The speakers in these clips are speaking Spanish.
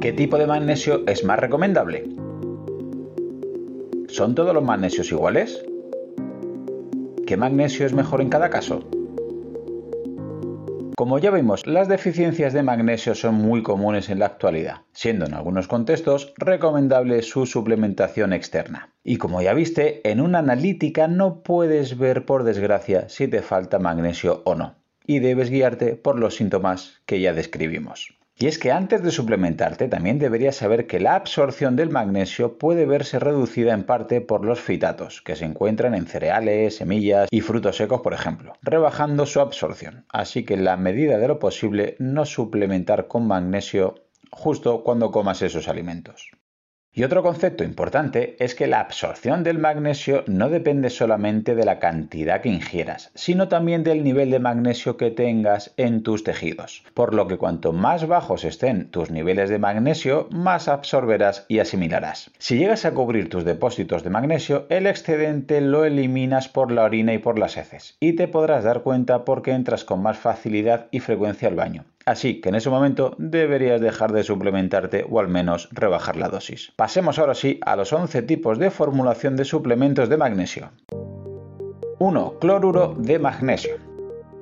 ¿Qué tipo de magnesio es más recomendable? ¿Son todos los magnesios iguales? ¿Qué magnesio es mejor en cada caso? Como ya vimos, las deficiencias de magnesio son muy comunes en la actualidad, siendo en algunos contextos recomendable su suplementación externa. Y como ya viste, en una analítica no puedes ver por desgracia si te falta magnesio o no, y debes guiarte por los síntomas que ya describimos. Y es que antes de suplementarte también deberías saber que la absorción del magnesio puede verse reducida en parte por los fitatos, que se encuentran en cereales, semillas y frutos secos, por ejemplo, rebajando su absorción. Así que en la medida de lo posible no suplementar con magnesio justo cuando comas esos alimentos. Y otro concepto importante es que la absorción del magnesio no depende solamente de la cantidad que ingieras, sino también del nivel de magnesio que tengas en tus tejidos. Por lo que cuanto más bajos estén tus niveles de magnesio, más absorberás y asimilarás. Si llegas a cubrir tus depósitos de magnesio, el excedente lo eliminas por la orina y por las heces, y te podrás dar cuenta porque entras con más facilidad y frecuencia al baño. Así que en ese momento deberías dejar de suplementarte o al menos rebajar la dosis. Pasemos ahora sí a los 11 tipos de formulación de suplementos de magnesio. 1. Cloruro de magnesio.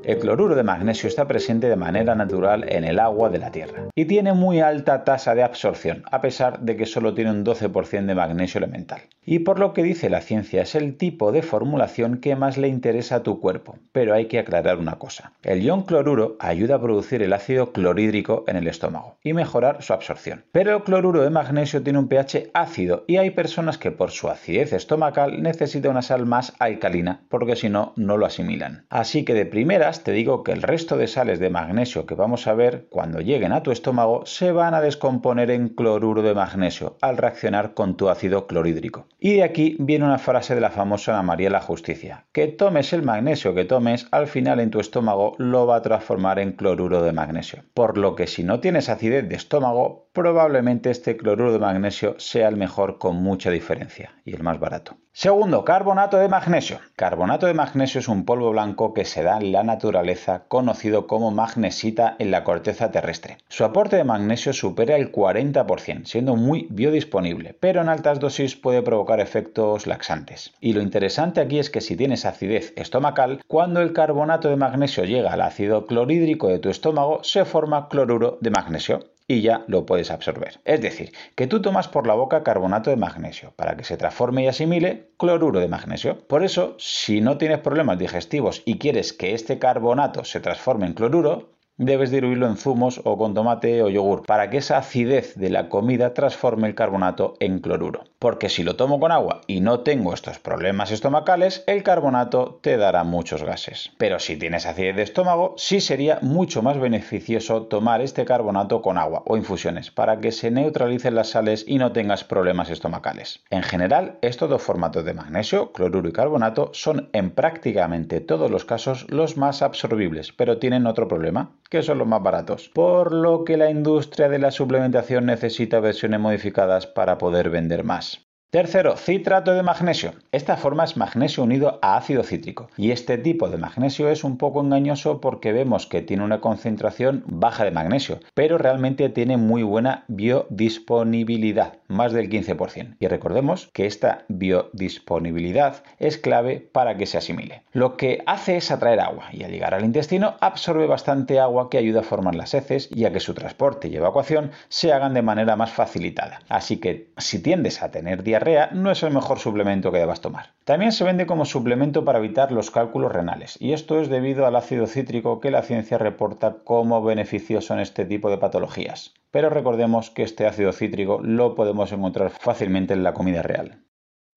El cloruro de magnesio está presente de manera natural en el agua de la Tierra y tiene muy alta tasa de absorción, a pesar de que solo tiene un 12% de magnesio elemental. Y por lo que dice la ciencia es el tipo de formulación que más le interesa a tu cuerpo, pero hay que aclarar una cosa. El ion cloruro ayuda a producir el ácido clorhídrico en el estómago y mejorar su absorción. Pero el cloruro de magnesio tiene un pH ácido y hay personas que por su acidez estomacal necesitan una sal más alcalina porque si no, no lo asimilan. Así que de primera te digo que el resto de sales de magnesio que vamos a ver cuando lleguen a tu estómago se van a descomponer en cloruro de magnesio al reaccionar con tu ácido clorhídrico. Y de aquí viene una frase de la famosa Ana María la Justicia, que tomes el magnesio que tomes, al final en tu estómago lo va a transformar en cloruro de magnesio. Por lo que si no tienes acidez de estómago, probablemente este cloruro de magnesio sea el mejor con mucha diferencia y el más barato. Segundo, carbonato de magnesio. Carbonato de magnesio es un polvo blanco que se da en la naturaleza conocido como magnesita en la corteza terrestre. Su aporte de magnesio supera el 40%, siendo muy biodisponible, pero en altas dosis puede provocar efectos laxantes. Y lo interesante aquí es que si tienes acidez estomacal, cuando el carbonato de magnesio llega al ácido clorhídrico de tu estómago, se forma cloruro de magnesio y ya lo puedes absorber. Es decir, que tú tomas por la boca carbonato de magnesio para que se transforme y asimile cloruro de magnesio. Por eso, si no tienes problemas digestivos y quieres que este carbonato se transforme en cloruro, debes diluirlo en zumos o con tomate o yogur para que esa acidez de la comida transforme el carbonato en cloruro. Porque si lo tomo con agua y no tengo estos problemas estomacales, el carbonato te dará muchos gases. Pero si tienes acidez de estómago, sí sería mucho más beneficioso tomar este carbonato con agua o infusiones para que se neutralicen las sales y no tengas problemas estomacales. En general, estos dos formatos de magnesio, cloruro y carbonato son en prácticamente todos los casos los más absorbibles, pero tienen otro problema que son los más baratos, por lo que la industria de la suplementación necesita versiones modificadas para poder vender más. Tercero, citrato de magnesio. Esta forma es magnesio unido a ácido cítrico. Y este tipo de magnesio es un poco engañoso porque vemos que tiene una concentración baja de magnesio, pero realmente tiene muy buena biodisponibilidad, más del 15%. Y recordemos que esta biodisponibilidad es clave para que se asimile. Lo que hace es atraer agua y al llegar al intestino absorbe bastante agua que ayuda a formar las heces y a que su transporte y evacuación se hagan de manera más facilitada. Así que si tiendes a tener diarrea, no es el mejor suplemento que debas tomar. También se vende como suplemento para evitar los cálculos renales, y esto es debido al ácido cítrico que la ciencia reporta como beneficioso en este tipo de patologías. Pero recordemos que este ácido cítrico lo podemos encontrar fácilmente en la comida real.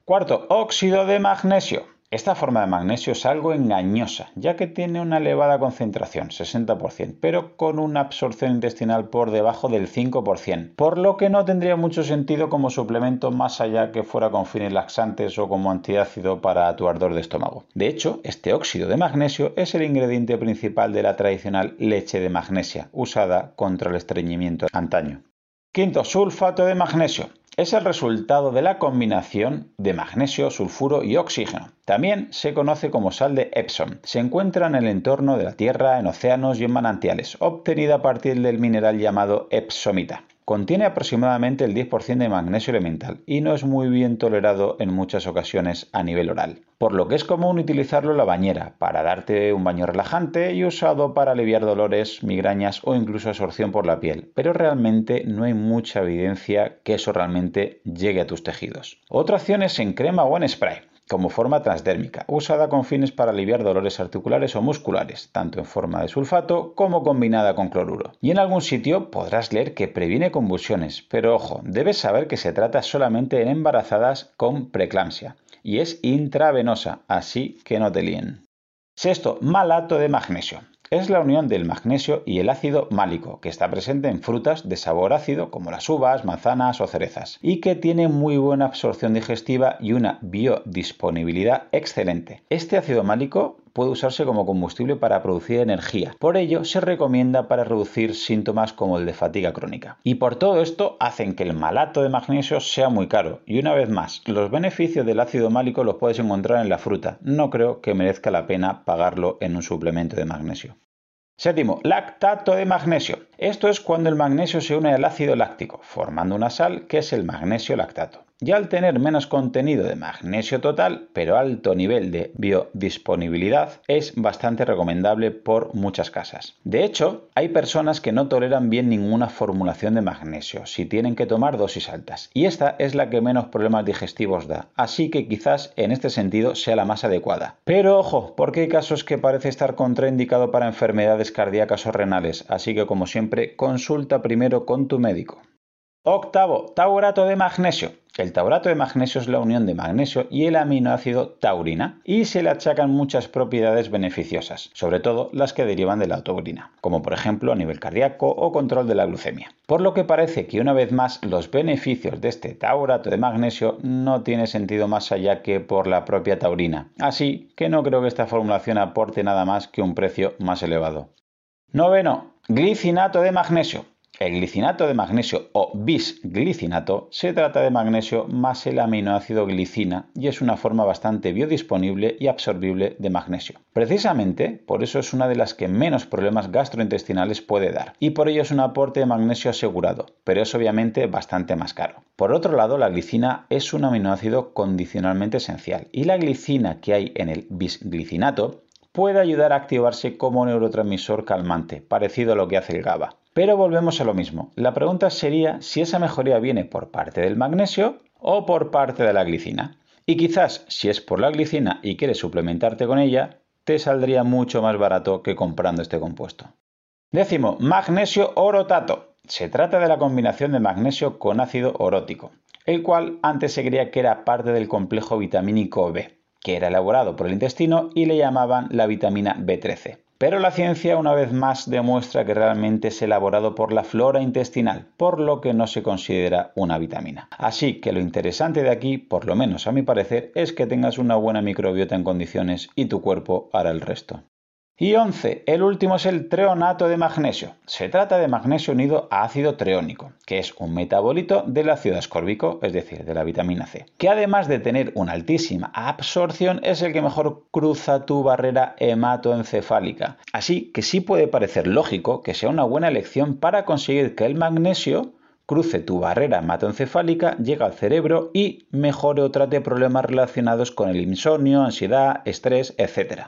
Cuarto, óxido de magnesio. Esta forma de magnesio es algo engañosa, ya que tiene una elevada concentración, 60%, pero con una absorción intestinal por debajo del 5%, por lo que no tendría mucho sentido como suplemento más allá que fuera con fines laxantes o como antiácido para tu ardor de estómago. De hecho, este óxido de magnesio es el ingrediente principal de la tradicional leche de magnesia, usada contra el estreñimiento antaño. Quinto, sulfato de magnesio es el resultado de la combinación de magnesio, sulfuro y oxígeno. También se conoce como sal de Epsom. Se encuentra en el entorno de la Tierra, en océanos y en manantiales, obtenida a partir del mineral llamado epsomita. Contiene aproximadamente el 10% de magnesio elemental y no es muy bien tolerado en muchas ocasiones a nivel oral, por lo que es común utilizarlo en la bañera para darte un baño relajante y usado para aliviar dolores, migrañas o incluso absorción por la piel, pero realmente no hay mucha evidencia que eso realmente llegue a tus tejidos. Otra opción es en crema o en spray como forma transdérmica, usada con fines para aliviar dolores articulares o musculares, tanto en forma de sulfato como combinada con cloruro. Y en algún sitio podrás leer que previene convulsiones, pero ojo, debes saber que se trata solamente en embarazadas con preeclampsia y es intravenosa, así que no te líen. Sexto, malato de magnesio es la unión del magnesio y el ácido málico, que está presente en frutas de sabor ácido como las uvas, manzanas o cerezas, y que tiene muy buena absorción digestiva y una biodisponibilidad excelente. Este ácido málico puede usarse como combustible para producir energía. Por ello, se recomienda para reducir síntomas como el de fatiga crónica. Y por todo esto hacen que el malato de magnesio sea muy caro. Y una vez más, los beneficios del ácido málico los puedes encontrar en la fruta. No creo que merezca la pena pagarlo en un suplemento de magnesio. Séptimo, lactato de magnesio. Esto es cuando el magnesio se une al ácido láctico, formando una sal que es el magnesio lactato. Y al tener menos contenido de magnesio total, pero alto nivel de biodisponibilidad, es bastante recomendable por muchas casas. De hecho, hay personas que no toleran bien ninguna formulación de magnesio si tienen que tomar dosis altas, y esta es la que menos problemas digestivos da, así que quizás en este sentido sea la más adecuada. Pero ojo, porque hay casos que parece estar contraindicado para enfermedades cardíacas o renales, así que como siempre, consulta primero con tu médico. Octavo, taurato de magnesio. El taurato de magnesio es la unión de magnesio y el aminoácido taurina y se le achacan muchas propiedades beneficiosas, sobre todo las que derivan de la taurina, como por ejemplo a nivel cardíaco o control de la glucemia. Por lo que parece que una vez más los beneficios de este taurato de magnesio no tiene sentido más allá que por la propia taurina, así que no creo que esta formulación aporte nada más que un precio más elevado. Noveno, glicinato de magnesio. El glicinato de magnesio o bisglicinato se trata de magnesio más el aminoácido glicina y es una forma bastante biodisponible y absorbible de magnesio. Precisamente por eso es una de las que menos problemas gastrointestinales puede dar y por ello es un aporte de magnesio asegurado, pero es obviamente bastante más caro. Por otro lado, la glicina es un aminoácido condicionalmente esencial y la glicina que hay en el bisglicinato puede ayudar a activarse como neurotransmisor calmante, parecido a lo que hace el GABA. Pero volvemos a lo mismo. La pregunta sería si esa mejoría viene por parte del magnesio o por parte de la glicina. Y quizás si es por la glicina y quieres suplementarte con ella, te saldría mucho más barato que comprando este compuesto. Décimo, magnesio orotato. Se trata de la combinación de magnesio con ácido orótico, el cual antes se creía que era parte del complejo vitamínico B, que era elaborado por el intestino y le llamaban la vitamina B13. Pero la ciencia una vez más demuestra que realmente es elaborado por la flora intestinal, por lo que no se considera una vitamina. Así que lo interesante de aquí, por lo menos a mi parecer, es que tengas una buena microbiota en condiciones y tu cuerpo hará el resto. Y 11. El último es el treonato de magnesio. Se trata de magnesio unido a ácido treónico, que es un metabolito del ácido ascórbico, es decir, de la vitamina C, que además de tener una altísima absorción es el que mejor cruza tu barrera hematoencefálica. Así que sí puede parecer lógico que sea una buena elección para conseguir que el magnesio cruce tu barrera hematoencefálica, llegue al cerebro y mejore o trate problemas relacionados con el insomnio, ansiedad, estrés, etc.